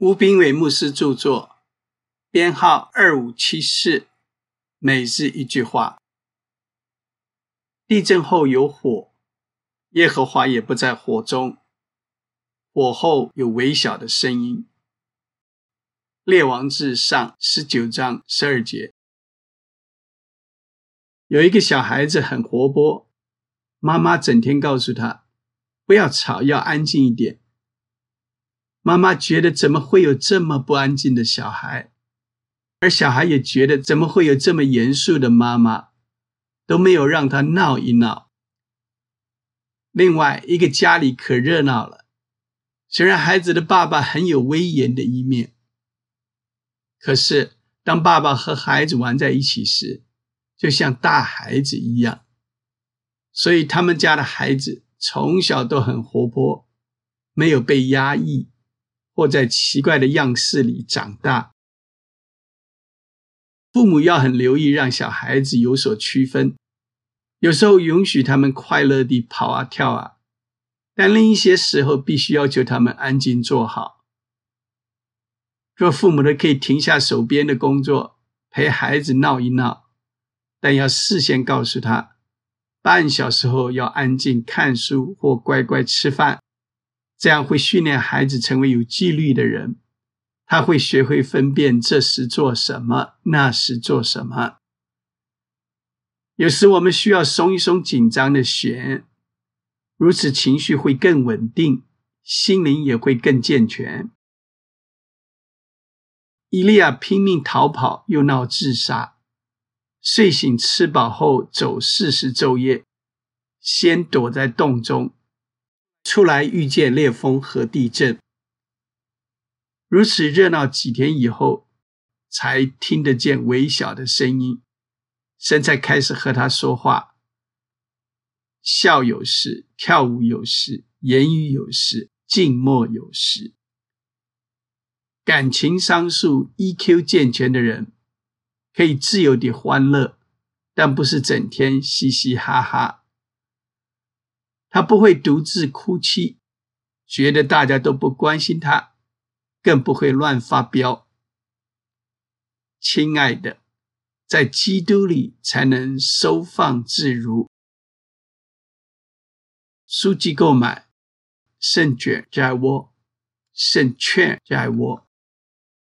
吴炳伟牧师著作，编号二五七四，每日一句话。地震后有火，耶和华也不在火中。火后有微小的声音。列王志上十九章十二节。有一个小孩子很活泼，妈妈整天告诉他，不要吵，要安静一点。妈妈觉得怎么会有这么不安静的小孩，而小孩也觉得怎么会有这么严肃的妈妈，都没有让他闹一闹。另外一个家里可热闹了，虽然孩子的爸爸很有威严的一面，可是当爸爸和孩子玩在一起时，就像大孩子一样，所以他们家的孩子从小都很活泼，没有被压抑。或在奇怪的样式里长大，父母要很留意，让小孩子有所区分。有时候允许他们快乐地跑啊跳啊，但另一些时候必须要求他们安静坐好。做父母的可以停下手边的工作，陪孩子闹一闹，但要事先告诉他，半小时后要安静看书或乖乖吃饭。这样会训练孩子成为有纪律的人，他会学会分辨这时做什么，那时做什么。有时我们需要松一松紧张的弦，如此情绪会更稳定，心灵也会更健全。伊利亚拼命逃跑，又闹自杀，睡醒吃饱后走四十昼夜，先躲在洞中。出来遇见烈风和地震，如此热闹几天以后，才听得见微小的声音，神才开始和他说话。笑有时，跳舞有时，言语有时，静默有时。感情商数 EQ 健全的人，可以自由地欢乐，但不是整天嘻嘻哈哈。他不会独自哭泣，觉得大家都不关心他，更不会乱发飙。亲爱的，在基督里才能收放自如。书籍购买：圣卷在握，圣券在握。